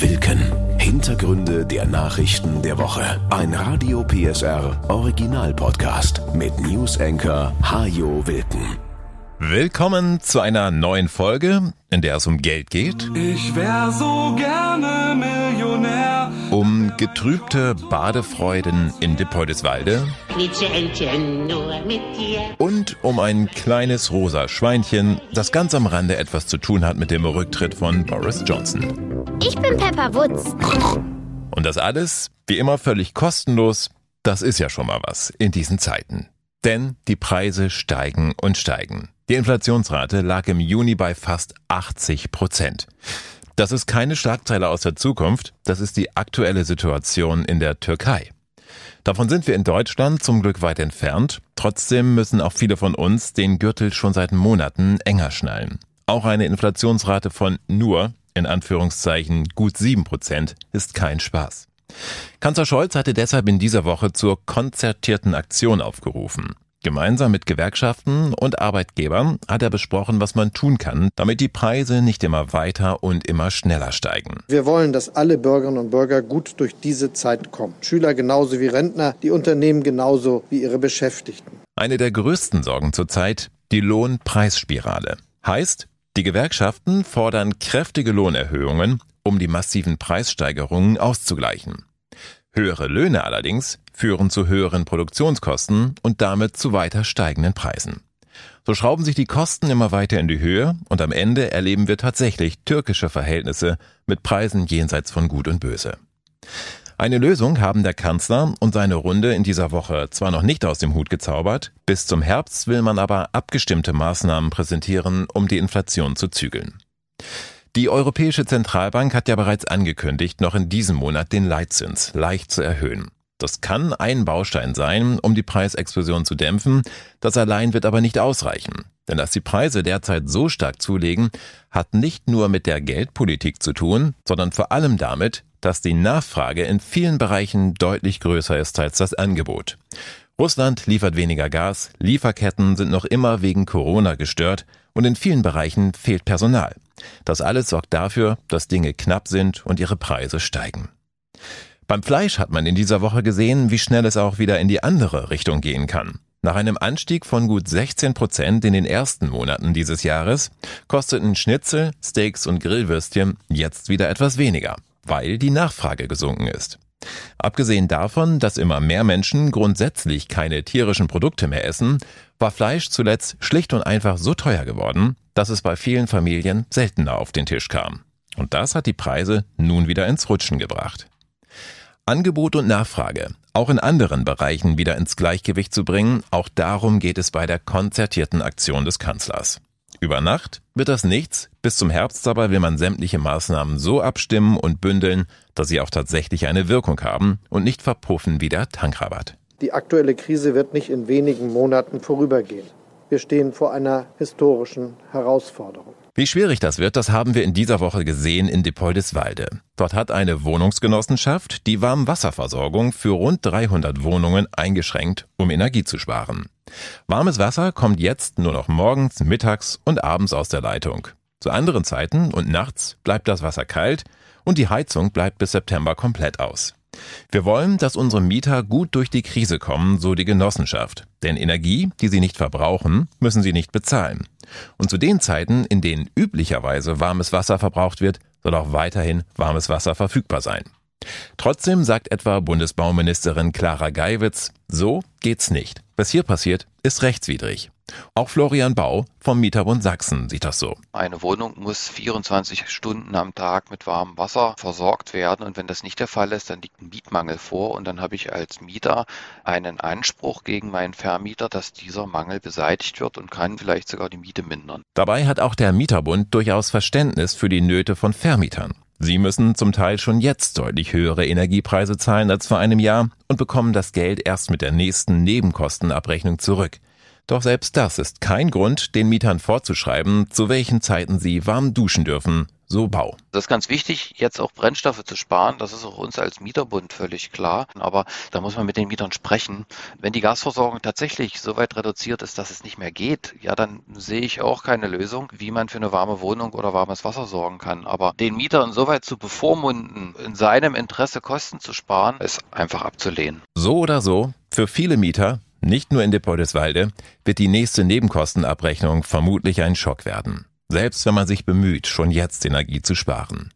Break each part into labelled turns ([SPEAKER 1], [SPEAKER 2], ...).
[SPEAKER 1] Wilken. Hintergründe der Nachrichten der Woche. Ein Radio PSR Original Podcast mit News Anchor Hajo Wilken.
[SPEAKER 2] Willkommen zu einer neuen Folge, in der es um Geld geht.
[SPEAKER 3] Ich wär so gerne Millionär.
[SPEAKER 2] Getrübte Badefreuden in
[SPEAKER 4] dir.
[SPEAKER 2] Und um ein kleines rosa Schweinchen, das ganz am Rande etwas zu tun hat mit dem Rücktritt von Boris Johnson.
[SPEAKER 5] Ich bin Pepper Woods.
[SPEAKER 2] Und das alles, wie immer, völlig kostenlos. Das ist ja schon mal was in diesen Zeiten. Denn die Preise steigen und steigen. Die Inflationsrate lag im Juni bei fast 80 Prozent. Das ist keine Schlagzeile aus der Zukunft, das ist die aktuelle Situation in der Türkei. Davon sind wir in Deutschland zum Glück weit entfernt, trotzdem müssen auch viele von uns den Gürtel schon seit Monaten enger schnallen. Auch eine Inflationsrate von nur, in Anführungszeichen, gut sieben Prozent ist kein Spaß. Kanzler Scholz hatte deshalb in dieser Woche zur konzertierten Aktion aufgerufen. Gemeinsam mit Gewerkschaften und Arbeitgebern hat er besprochen, was man tun kann, damit die Preise nicht immer weiter und immer schneller steigen.
[SPEAKER 6] Wir wollen, dass alle Bürgerinnen und Bürger gut durch diese Zeit kommen. Schüler genauso wie Rentner, die Unternehmen genauso wie ihre Beschäftigten.
[SPEAKER 2] Eine der größten Sorgen zurzeit die Lohnpreisspirale. Heißt, die Gewerkschaften fordern kräftige Lohnerhöhungen, um die massiven Preissteigerungen auszugleichen. Höhere Löhne allerdings führen zu höheren Produktionskosten und damit zu weiter steigenden Preisen. So schrauben sich die Kosten immer weiter in die Höhe und am Ende erleben wir tatsächlich türkische Verhältnisse mit Preisen jenseits von Gut und Böse. Eine Lösung haben der Kanzler und seine Runde in dieser Woche zwar noch nicht aus dem Hut gezaubert, bis zum Herbst will man aber abgestimmte Maßnahmen präsentieren, um die Inflation zu zügeln. Die Europäische Zentralbank hat ja bereits angekündigt, noch in diesem Monat den Leitzins leicht zu erhöhen. Das kann ein Baustein sein, um die Preisexplosion zu dämpfen, das allein wird aber nicht ausreichen. Denn dass die Preise derzeit so stark zulegen, hat nicht nur mit der Geldpolitik zu tun, sondern vor allem damit, dass die Nachfrage in vielen Bereichen deutlich größer ist als das Angebot. Russland liefert weniger Gas, Lieferketten sind noch immer wegen Corona gestört und in vielen Bereichen fehlt Personal. Das alles sorgt dafür, dass Dinge knapp sind und ihre Preise steigen. Beim Fleisch hat man in dieser Woche gesehen, wie schnell es auch wieder in die andere Richtung gehen kann. Nach einem Anstieg von gut 16 Prozent in den ersten Monaten dieses Jahres kosteten Schnitzel, Steaks und Grillwürstchen jetzt wieder etwas weniger, weil die Nachfrage gesunken ist. Abgesehen davon, dass immer mehr Menschen grundsätzlich keine tierischen Produkte mehr essen, war Fleisch zuletzt schlicht und einfach so teuer geworden, dass es bei vielen Familien seltener auf den Tisch kam. Und das hat die Preise nun wieder ins Rutschen gebracht. Angebot und Nachfrage auch in anderen Bereichen wieder ins Gleichgewicht zu bringen, auch darum geht es bei der konzertierten Aktion des Kanzlers. Über Nacht wird das nichts, bis zum Herbst aber will man sämtliche Maßnahmen so abstimmen und bündeln, dass sie auch tatsächlich eine Wirkung haben und nicht verpuffen wie der Tankrabatt.
[SPEAKER 6] Die aktuelle Krise wird nicht in wenigen Monaten vorübergehen. Wir stehen vor einer historischen Herausforderung.
[SPEAKER 2] Wie schwierig das wird, das haben wir in dieser Woche gesehen in Depoldeswalde. Dort hat eine Wohnungsgenossenschaft die Warmwasserversorgung für rund 300 Wohnungen eingeschränkt, um Energie zu sparen. Warmes Wasser kommt jetzt nur noch morgens, mittags und abends aus der Leitung. Zu anderen Zeiten und nachts bleibt das Wasser kalt und die Heizung bleibt bis September komplett aus. Wir wollen, dass unsere Mieter gut durch die Krise kommen, so die Genossenschaft. Denn Energie, die sie nicht verbrauchen, müssen sie nicht bezahlen. Und zu den Zeiten, in denen üblicherweise warmes Wasser verbraucht wird, soll auch weiterhin warmes Wasser verfügbar sein. Trotzdem sagt etwa Bundesbauministerin Clara Geiwitz, so geht's nicht. Was hier passiert, ist rechtswidrig. Auch Florian Bau vom Mieterbund Sachsen sieht das so.
[SPEAKER 7] Eine Wohnung muss 24 Stunden am Tag mit warmem Wasser versorgt werden und wenn das nicht der Fall ist, dann liegt ein Mietmangel vor und dann habe ich als Mieter einen Anspruch gegen meinen Vermieter, dass dieser Mangel beseitigt wird und kann vielleicht sogar die Miete mindern.
[SPEAKER 2] Dabei hat auch der Mieterbund durchaus Verständnis für die Nöte von Vermietern. Sie müssen zum Teil schon jetzt deutlich höhere Energiepreise zahlen als vor einem Jahr und bekommen das Geld erst mit der nächsten Nebenkostenabrechnung zurück. Doch selbst das ist kein Grund, den Mietern vorzuschreiben, zu welchen Zeiten sie warm duschen dürfen, so Bau.
[SPEAKER 7] Das ist ganz wichtig, jetzt auch Brennstoffe zu sparen. Das ist auch uns als Mieterbund völlig klar. Aber da muss man mit den Mietern sprechen. Wenn die Gasversorgung tatsächlich so weit reduziert ist, dass es nicht mehr geht, ja, dann sehe ich auch keine Lösung, wie man für eine warme Wohnung oder warmes Wasser sorgen kann. Aber den Mieter insoweit zu bevormunden, in seinem Interesse Kosten zu sparen, ist einfach abzulehnen.
[SPEAKER 2] So oder so, für viele Mieter, nicht nur in Depoldeswalde, wird die nächste Nebenkostenabrechnung vermutlich ein Schock werden selbst wenn man sich bemüht, schon jetzt Energie zu sparen.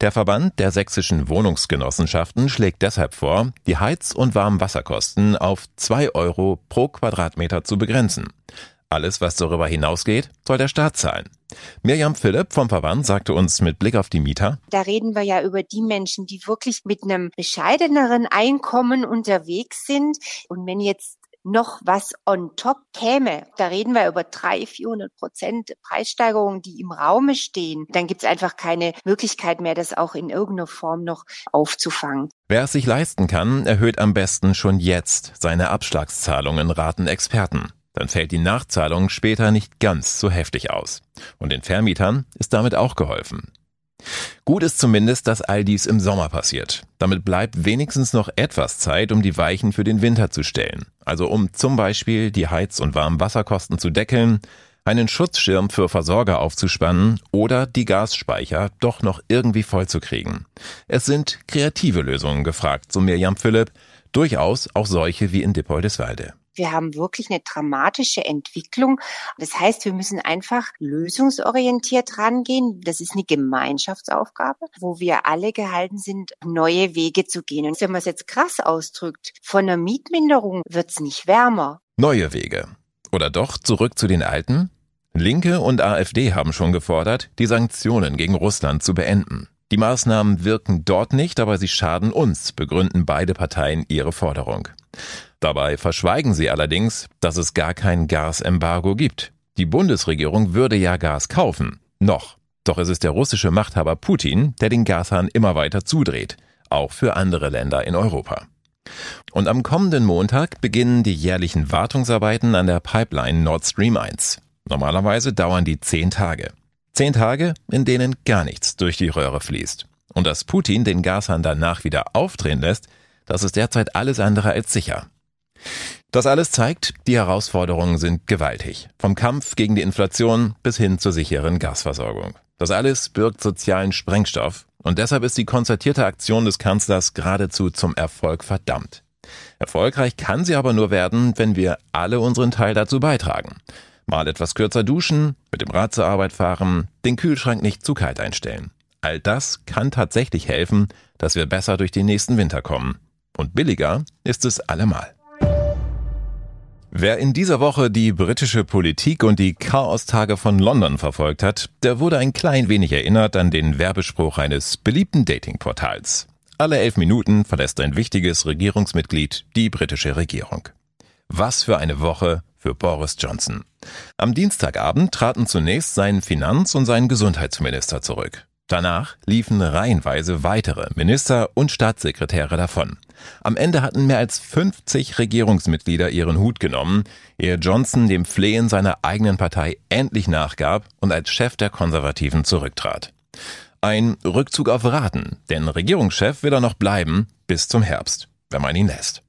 [SPEAKER 2] Der Verband der sächsischen Wohnungsgenossenschaften schlägt deshalb vor, die Heiz- und Warmwasserkosten auf zwei Euro pro Quadratmeter zu begrenzen. Alles, was darüber hinausgeht, soll der Staat zahlen. Mirjam Philipp vom Verband sagte uns mit Blick auf die Mieter.
[SPEAKER 5] Da reden wir ja über die Menschen, die wirklich mit einem bescheideneren Einkommen unterwegs sind. Und wenn jetzt noch was on top käme, da reden wir über 300, 400 Prozent Preissteigerungen, die im Raume stehen, dann gibt es einfach keine Möglichkeit mehr, das auch in irgendeiner Form noch aufzufangen.
[SPEAKER 2] Wer es sich leisten kann, erhöht am besten schon jetzt seine Abschlagszahlungen, raten Experten. Dann fällt die Nachzahlung später nicht ganz so heftig aus. Und den Vermietern ist damit auch geholfen. Gut ist zumindest, dass all dies im Sommer passiert. Damit bleibt wenigstens noch etwas Zeit, um die Weichen für den Winter zu stellen. Also um zum Beispiel die Heiz- und Warmwasserkosten zu deckeln, einen Schutzschirm für Versorger aufzuspannen oder die Gasspeicher doch noch irgendwie vollzukriegen. Es sind kreative Lösungen gefragt, so Mirjam Philipp, durchaus auch solche wie in Dippoldeswalde.
[SPEAKER 5] Wir haben wirklich eine dramatische Entwicklung. Das heißt, wir müssen einfach lösungsorientiert rangehen. Das ist eine Gemeinschaftsaufgabe, wo wir alle gehalten sind, neue Wege zu gehen. Und wenn man es jetzt krass ausdrückt, von einer Mietminderung wird es nicht wärmer.
[SPEAKER 2] Neue Wege. Oder doch zurück zu den alten? Linke und AfD haben schon gefordert, die Sanktionen gegen Russland zu beenden. Die Maßnahmen wirken dort nicht, aber sie schaden uns, begründen beide Parteien ihre Forderung. Dabei verschweigen sie allerdings, dass es gar kein Gasembargo gibt. Die Bundesregierung würde ja Gas kaufen. Noch. Doch es ist der russische Machthaber Putin, der den Gashahn immer weiter zudreht. Auch für andere Länder in Europa. Und am kommenden Montag beginnen die jährlichen Wartungsarbeiten an der Pipeline Nord Stream 1. Normalerweise dauern die zehn Tage. Zehn Tage, in denen gar nichts durch die Röhre fließt. Und dass Putin den Gashahn danach wieder aufdrehen lässt, das ist derzeit alles andere als sicher. Das alles zeigt, die Herausforderungen sind gewaltig. Vom Kampf gegen die Inflation bis hin zur sicheren Gasversorgung. Das alles birgt sozialen Sprengstoff und deshalb ist die konzertierte Aktion des Kanzlers geradezu zum Erfolg verdammt. Erfolgreich kann sie aber nur werden, wenn wir alle unseren Teil dazu beitragen. Mal etwas kürzer duschen, mit dem Rad zur Arbeit fahren, den Kühlschrank nicht zu kalt einstellen. All das kann tatsächlich helfen, dass wir besser durch den nächsten Winter kommen. Und billiger ist es allemal. Wer in dieser Woche die britische Politik und die Chaostage von London verfolgt hat, der wurde ein klein wenig erinnert an den Werbespruch eines beliebten Datingportals. Alle elf Minuten verlässt ein wichtiges Regierungsmitglied die britische Regierung. Was für eine Woche für Boris Johnson. Am Dienstagabend traten zunächst sein Finanz- und sein Gesundheitsminister zurück. Danach liefen reihenweise weitere Minister und Staatssekretäre davon. Am Ende hatten mehr als 50 Regierungsmitglieder ihren Hut genommen, ehe Johnson dem Flehen seiner eigenen Partei endlich nachgab und als Chef der Konservativen zurücktrat. Ein Rückzug auf Raten, denn Regierungschef will er noch bleiben bis zum Herbst, wenn man ihn lässt.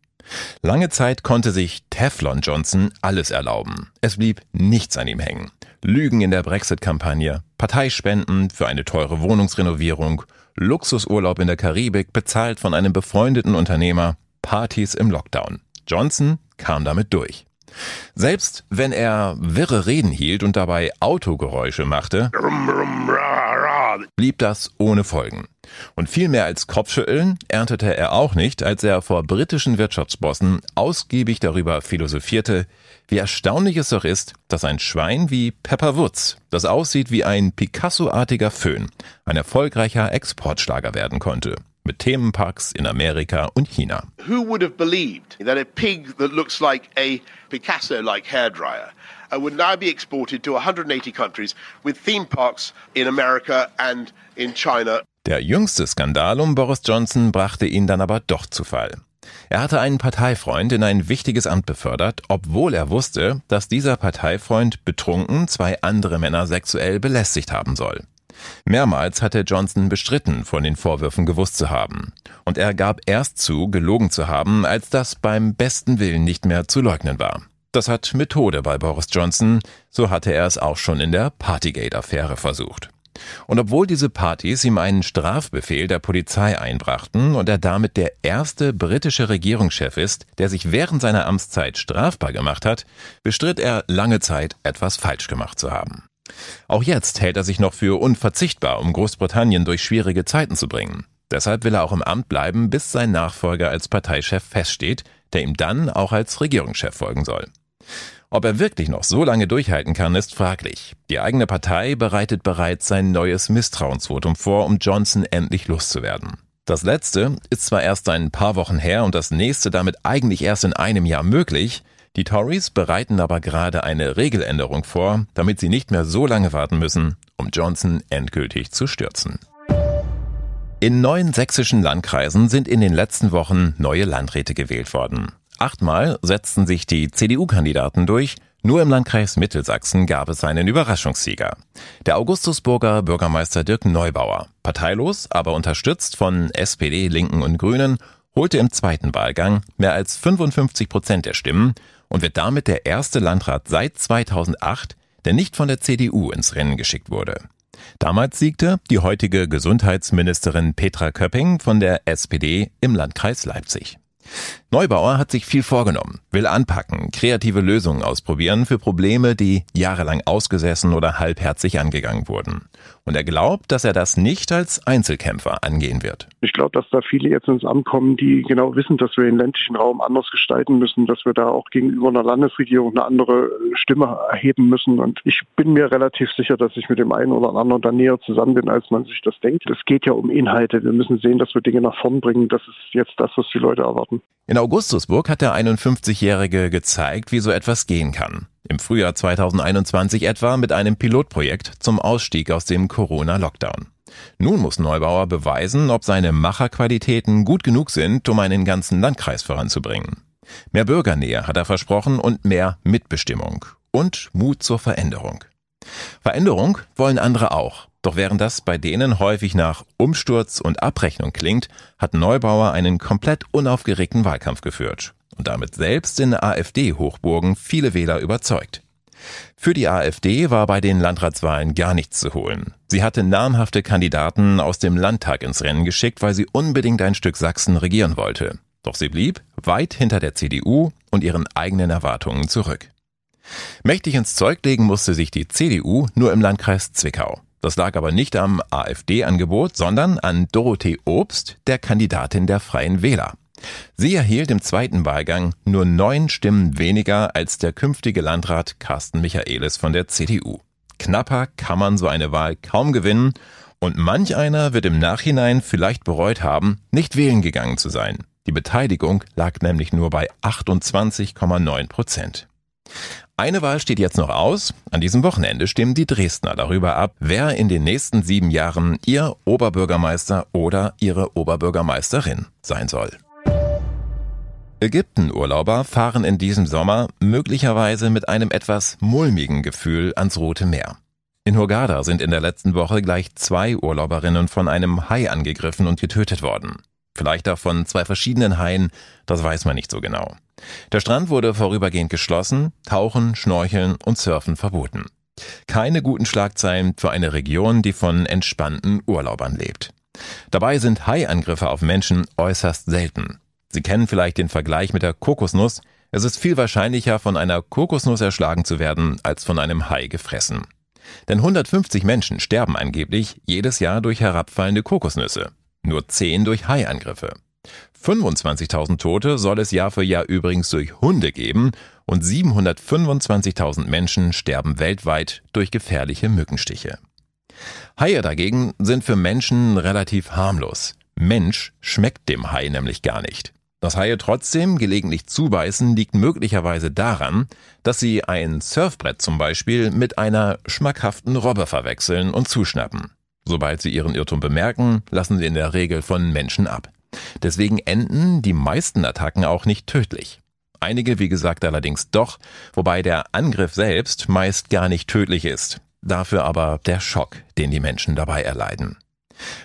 [SPEAKER 2] Lange Zeit konnte sich Teflon Johnson alles erlauben. Es blieb nichts an ihm hängen. Lügen in der Brexit-Kampagne, Parteispenden für eine teure Wohnungsrenovierung, Luxusurlaub in der Karibik bezahlt von einem befreundeten Unternehmer, Partys im Lockdown. Johnson kam damit durch. Selbst wenn er wirre Reden hielt und dabei Autogeräusche machte, blieb das ohne Folgen. Und viel mehr als Kopfschütteln erntete er auch nicht, als er vor britischen Wirtschaftsbossen ausgiebig darüber philosophierte, wie erstaunlich es doch ist, dass ein Schwein wie Pepper Woods, das aussieht wie ein Picasso-artiger Föhn, ein erfolgreicher Exportschlager werden konnte. Mit Themenparks in Amerika und China.
[SPEAKER 8] Who would have believed that a pig that looks like a Picasso-like hairdryer would now be exported to 180 countries with theme parks in America and in China?
[SPEAKER 2] Der jüngste Skandal um Boris Johnson brachte ihn dann aber doch zu Fall. Er hatte einen Parteifreund in ein wichtiges Amt befördert, obwohl er wusste, dass dieser Parteifreund betrunken zwei andere Männer sexuell belästigt haben soll. Mehrmals hatte Johnson bestritten, von den Vorwürfen gewusst zu haben. Und er gab erst zu, gelogen zu haben, als das beim besten Willen nicht mehr zu leugnen war. Das hat Methode bei Boris Johnson, so hatte er es auch schon in der Partygate-Affäre versucht. Und obwohl diese Partys ihm einen Strafbefehl der Polizei einbrachten und er damit der erste britische Regierungschef ist, der sich während seiner Amtszeit strafbar gemacht hat, bestritt er lange Zeit etwas falsch gemacht zu haben. Auch jetzt hält er sich noch für unverzichtbar, um Großbritannien durch schwierige Zeiten zu bringen. Deshalb will er auch im Amt bleiben, bis sein Nachfolger als Parteichef feststeht, der ihm dann auch als Regierungschef folgen soll. Ob er wirklich noch so lange durchhalten kann, ist fraglich. Die eigene Partei bereitet bereits sein neues Misstrauensvotum vor, um Johnson endlich loszuwerden. Das letzte ist zwar erst ein paar Wochen her und das nächste damit eigentlich erst in einem Jahr möglich, die Tories bereiten aber gerade eine Regeländerung vor, damit sie nicht mehr so lange warten müssen, um Johnson endgültig zu stürzen. In neun sächsischen Landkreisen sind in den letzten Wochen neue Landräte gewählt worden. Achtmal setzten sich die CDU-Kandidaten durch, nur im Landkreis Mittelsachsen gab es einen Überraschungssieger. Der Augustusburger Bürgermeister Dirk Neubauer, parteilos, aber unterstützt von SPD, Linken und Grünen, holte im zweiten Wahlgang mehr als 55 Prozent der Stimmen und wird damit der erste Landrat seit 2008, der nicht von der CDU ins Rennen geschickt wurde. Damals siegte die heutige Gesundheitsministerin Petra Köpping von der SPD im Landkreis Leipzig. Neubauer hat sich viel vorgenommen, will anpacken, kreative Lösungen ausprobieren für Probleme, die jahrelang ausgesessen oder halbherzig angegangen wurden. Und er glaubt, dass er das nicht als Einzelkämpfer angehen wird.
[SPEAKER 9] Ich glaube, dass da viele jetzt ins Amt kommen, die genau wissen, dass wir den ländlichen Raum anders gestalten müssen, dass wir da auch gegenüber einer Landesregierung eine andere Stimme erheben müssen. Und ich bin mir relativ sicher, dass ich mit dem einen oder anderen da näher zusammen bin, als man sich das denkt. Es geht ja um Inhalte. Wir müssen sehen, dass wir Dinge nach vorn bringen. Das ist jetzt das, was die Leute erwarten.
[SPEAKER 2] In Augustusburg hat der 51-Jährige gezeigt, wie so etwas gehen kann. Im Frühjahr 2021 etwa mit einem Pilotprojekt zum Ausstieg aus dem Corona-Lockdown. Nun muss Neubauer beweisen, ob seine Macherqualitäten gut genug sind, um einen ganzen Landkreis voranzubringen. Mehr Bürgernähe hat er versprochen und mehr Mitbestimmung und Mut zur Veränderung. Veränderung wollen andere auch. Doch während das bei denen häufig nach Umsturz und Abrechnung klingt, hat Neubauer einen komplett unaufgeregten Wahlkampf geführt und damit selbst in AfD-Hochburgen viele Wähler überzeugt. Für die AfD war bei den Landratswahlen gar nichts zu holen. Sie hatte namhafte Kandidaten aus dem Landtag ins Rennen geschickt, weil sie unbedingt ein Stück Sachsen regieren wollte. Doch sie blieb weit hinter der CDU und ihren eigenen Erwartungen zurück. Mächtig ins Zeug legen musste sich die CDU nur im Landkreis Zwickau. Das lag aber nicht am AfD-Angebot, sondern an Dorothee Obst, der Kandidatin der Freien Wähler. Sie erhielt im zweiten Wahlgang nur neun Stimmen weniger als der künftige Landrat Carsten Michaelis von der CDU. Knapper kann man so eine Wahl kaum gewinnen und manch einer wird im Nachhinein vielleicht bereut haben, nicht wählen gegangen zu sein. Die Beteiligung lag nämlich nur bei 28,9 Prozent. Eine Wahl steht jetzt noch aus. An diesem Wochenende stimmen die Dresdner darüber ab, wer in den nächsten sieben Jahren ihr Oberbürgermeister oder ihre Oberbürgermeisterin sein soll. Ägypten-Urlauber fahren in diesem Sommer möglicherweise mit einem etwas mulmigen Gefühl ans Rote Meer. In Hurghada sind in der letzten Woche gleich zwei Urlauberinnen von einem Hai angegriffen und getötet worden. Vielleicht auch von zwei verschiedenen Haien, das weiß man nicht so genau. Der Strand wurde vorübergehend geschlossen, Tauchen, Schnorcheln und Surfen verboten. Keine guten Schlagzeilen für eine Region, die von entspannten Urlaubern lebt. Dabei sind Haiangriffe auf Menschen äußerst selten. Sie kennen vielleicht den Vergleich mit der Kokosnuss. Es ist viel wahrscheinlicher, von einer Kokosnuss erschlagen zu werden, als von einem Hai gefressen. Denn 150 Menschen sterben angeblich jedes Jahr durch herabfallende Kokosnüsse. Nur 10 durch Haiangriffe. 25.000 Tote soll es Jahr für Jahr übrigens durch Hunde geben und 725.000 Menschen sterben weltweit durch gefährliche Mückenstiche. Haie dagegen sind für Menschen relativ harmlos. Mensch schmeckt dem Hai nämlich gar nicht. Dass Haie trotzdem gelegentlich zubeißen, liegt möglicherweise daran, dass sie ein Surfbrett zum Beispiel mit einer schmackhaften Robbe verwechseln und zuschnappen. Sobald sie ihren Irrtum bemerken, lassen sie in der Regel von Menschen ab. Deswegen enden die meisten Attacken auch nicht tödlich. Einige, wie gesagt, allerdings doch, wobei der Angriff selbst meist gar nicht tödlich ist. dafür aber der Schock, den die Menschen dabei erleiden.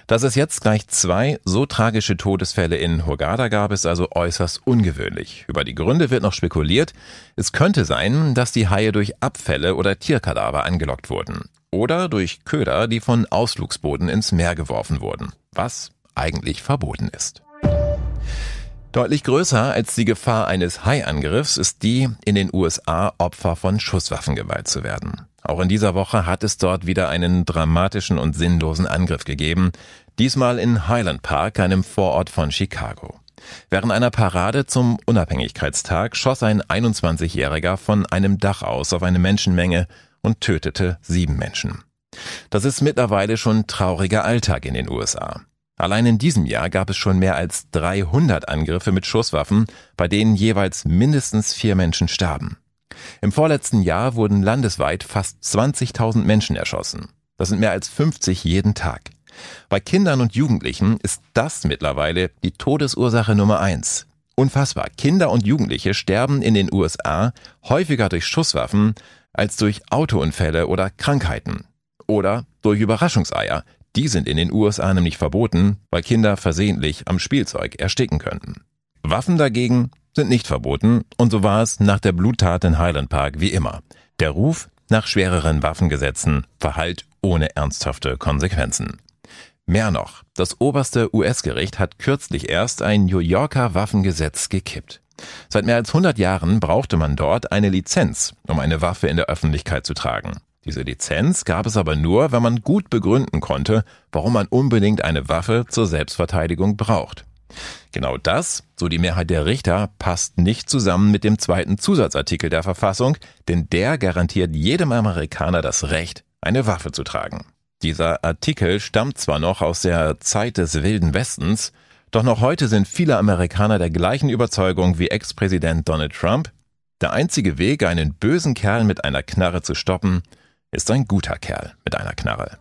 [SPEAKER 2] Dass es jetzt gleich zwei so tragische Todesfälle in Hurghada gab, ist also äußerst ungewöhnlich. Über die Gründe wird noch spekuliert. Es könnte sein, dass die Haie durch Abfälle oder Tierkadaver angelockt wurden. Oder durch Köder, die von Ausflugsbooten ins Meer geworfen wurden. Was eigentlich verboten ist. Deutlich größer als die Gefahr eines Haiangriffs ist die, in den USA Opfer von Schusswaffengewalt zu werden. Auch in dieser Woche hat es dort wieder einen dramatischen und sinnlosen Angriff gegeben, diesmal in Highland Park, einem Vorort von Chicago. Während einer Parade zum Unabhängigkeitstag schoss ein 21-Jähriger von einem Dach aus auf eine Menschenmenge und tötete sieben Menschen. Das ist mittlerweile schon trauriger Alltag in den USA. Allein in diesem Jahr gab es schon mehr als 300 Angriffe mit Schusswaffen, bei denen jeweils mindestens vier Menschen starben. Im vorletzten Jahr wurden landesweit fast 20.000 Menschen erschossen. Das sind mehr als 50 jeden Tag. Bei Kindern und Jugendlichen ist das mittlerweile die Todesursache Nummer eins. Unfassbar. Kinder und Jugendliche sterben in den USA häufiger durch Schusswaffen als durch Autounfälle oder Krankheiten. Oder durch Überraschungseier, die sind in den USA nämlich verboten, weil Kinder versehentlich am Spielzeug ersticken könnten. Waffen dagegen sind nicht verboten und so war es nach der Bluttat in Highland Park wie immer. Der Ruf nach schwereren Waffengesetzen verhallt ohne ernsthafte Konsequenzen. Mehr noch, das oberste US-Gericht hat kürzlich erst ein New Yorker Waffengesetz gekippt. Seit mehr als 100 Jahren brauchte man dort eine Lizenz, um eine Waffe in der Öffentlichkeit zu tragen. Diese Lizenz gab es aber nur, wenn man gut begründen konnte, warum man unbedingt eine Waffe zur Selbstverteidigung braucht. Genau das, so die Mehrheit der Richter, passt nicht zusammen mit dem zweiten Zusatzartikel der Verfassung, denn der garantiert jedem Amerikaner das Recht, eine Waffe zu tragen. Dieser Artikel stammt zwar noch aus der Zeit des Wilden Westens, doch noch heute sind viele Amerikaner der gleichen Überzeugung wie Ex-Präsident Donald Trump. Der einzige Weg, einen bösen Kerl mit einer Knarre zu stoppen, ist ein guter Kerl mit einer Knarre.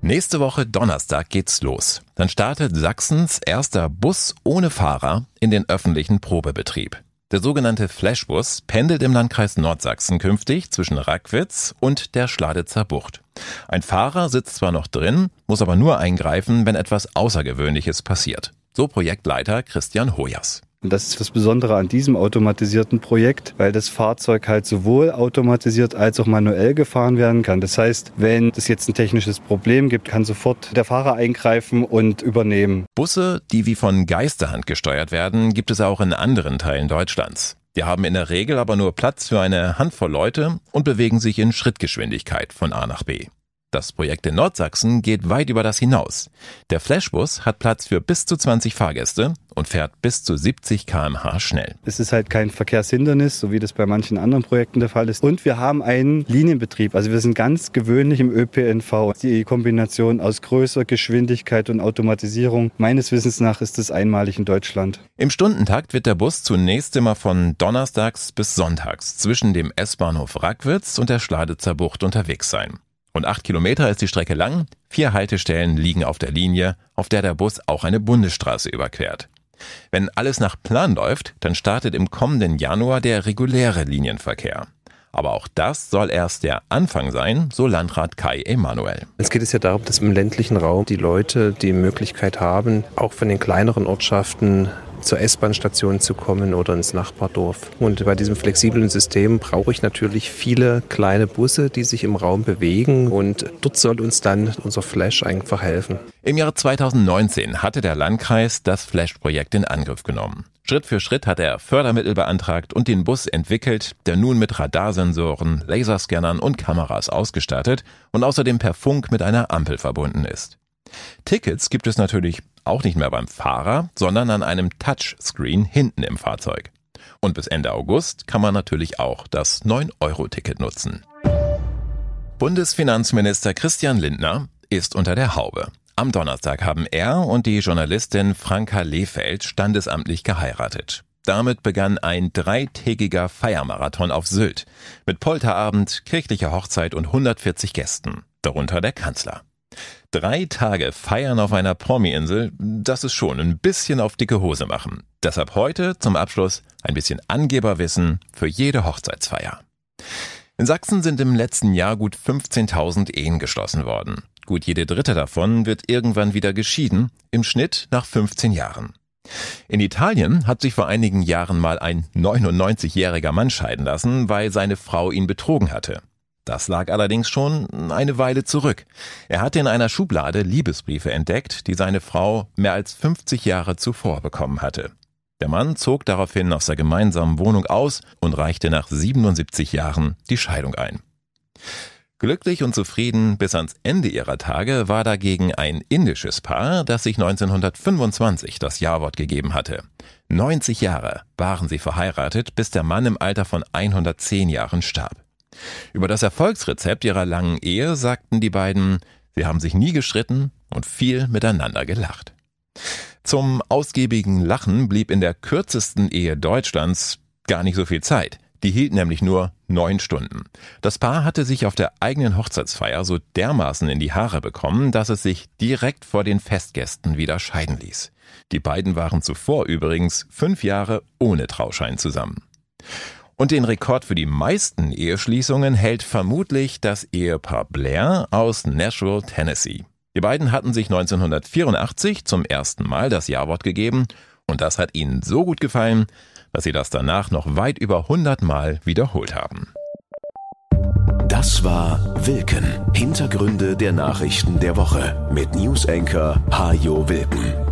[SPEAKER 2] Nächste Woche Donnerstag geht's los. Dann startet Sachsens erster Bus ohne Fahrer in den öffentlichen Probebetrieb. Der sogenannte Flashbus pendelt im Landkreis Nordsachsen künftig zwischen Rackwitz und der Schladitzer Bucht. Ein Fahrer sitzt zwar noch drin, muss aber nur eingreifen, wenn etwas Außergewöhnliches passiert. So Projektleiter Christian Hojas.
[SPEAKER 10] Und das ist das Besondere an diesem automatisierten Projekt, weil das Fahrzeug halt sowohl automatisiert als auch manuell gefahren werden kann. Das heißt, wenn es jetzt ein technisches Problem gibt, kann sofort der Fahrer eingreifen und übernehmen.
[SPEAKER 2] Busse, die wie von Geisterhand gesteuert werden, gibt es auch in anderen Teilen Deutschlands. Die haben in der Regel aber nur Platz für eine Handvoll Leute und bewegen sich in Schrittgeschwindigkeit von A nach B. Das Projekt in Nordsachsen geht weit über das hinaus. Der Flashbus hat Platz für bis zu 20 Fahrgäste und fährt bis zu 70 kmh schnell.
[SPEAKER 10] Es ist halt kein Verkehrshindernis, so wie das bei manchen anderen Projekten der Fall ist. Und wir haben einen Linienbetrieb. Also wir sind ganz gewöhnlich im ÖPNV. Die Kombination aus Größe, Geschwindigkeit und Automatisierung, meines Wissens nach, ist es einmalig in Deutschland.
[SPEAKER 2] Im Stundentakt wird der Bus zunächst immer von Donnerstags bis Sonntags zwischen dem S-Bahnhof Rackwitz und der Schladitzer Bucht unterwegs sein. Rund acht Kilometer ist die Strecke lang, vier Haltestellen liegen auf der Linie, auf der der Bus auch eine Bundesstraße überquert. Wenn alles nach Plan läuft, dann startet im kommenden Januar der reguläre Linienverkehr. Aber auch das soll erst der Anfang sein, so Landrat Kai Emanuel.
[SPEAKER 11] Es geht es ja darum, dass im ländlichen Raum die Leute die Möglichkeit haben, auch von den kleineren Ortschaften zur S-Bahn-Station zu kommen oder ins Nachbardorf. Und bei diesem flexiblen System brauche ich natürlich viele kleine Busse, die sich im Raum bewegen und dort soll uns dann unser Flash einfach helfen.
[SPEAKER 2] Im Jahr 2019 hatte der Landkreis das Flash-Projekt in Angriff genommen. Schritt für Schritt hat er Fördermittel beantragt und den Bus entwickelt, der nun mit Radarsensoren, Laserscannern und Kameras ausgestattet und außerdem per Funk mit einer Ampel verbunden ist. Tickets gibt es natürlich auch nicht mehr beim Fahrer, sondern an einem Touchscreen hinten im Fahrzeug. Und bis Ende August kann man natürlich auch das 9-Euro-Ticket nutzen. Bundesfinanzminister Christian Lindner ist unter der Haube. Am Donnerstag haben er und die Journalistin Franka Lehfeld standesamtlich geheiratet. Damit begann ein dreitägiger Feiermarathon auf Sylt mit Polterabend, kirchlicher Hochzeit und 140 Gästen, darunter der Kanzler. Drei Tage feiern auf einer Promi-Insel, das ist schon ein bisschen auf dicke Hose machen. Deshalb heute zum Abschluss ein bisschen Angeberwissen für jede Hochzeitsfeier. In Sachsen sind im letzten Jahr gut 15.000 Ehen geschlossen worden. Gut jede dritte davon wird irgendwann wieder geschieden, im Schnitt nach 15 Jahren. In Italien hat sich vor einigen Jahren mal ein 99-jähriger Mann scheiden lassen, weil seine Frau ihn betrogen hatte. Das lag allerdings schon eine Weile zurück. Er hatte in einer Schublade Liebesbriefe entdeckt, die seine Frau mehr als 50 Jahre zuvor bekommen hatte. Der Mann zog daraufhin aus der gemeinsamen Wohnung aus und reichte nach 77 Jahren die Scheidung ein. Glücklich und zufrieden bis ans Ende ihrer Tage war dagegen ein indisches Paar, das sich 1925 das Jawort gegeben hatte. 90 Jahre waren sie verheiratet, bis der Mann im Alter von 110 Jahren starb. Über das Erfolgsrezept ihrer langen Ehe sagten die beiden, sie haben sich nie gestritten und viel miteinander gelacht. Zum ausgiebigen Lachen blieb in der kürzesten Ehe Deutschlands gar nicht so viel Zeit. Die hielt nämlich nur neun Stunden. Das Paar hatte sich auf der eigenen Hochzeitsfeier so dermaßen in die Haare bekommen, dass es sich direkt vor den Festgästen wieder scheiden ließ. Die beiden waren zuvor übrigens fünf Jahre ohne Trauschein zusammen. Und den Rekord für die meisten Eheschließungen hält vermutlich das Ehepaar Blair aus Nashville, Tennessee. Die beiden hatten sich 1984 zum ersten Mal das Jawort gegeben und das hat ihnen so gut gefallen, dass sie das danach noch weit über 100 Mal wiederholt haben.
[SPEAKER 1] Das war Wilken. Hintergründe der Nachrichten der Woche mit Newsenker Hajo Wilken.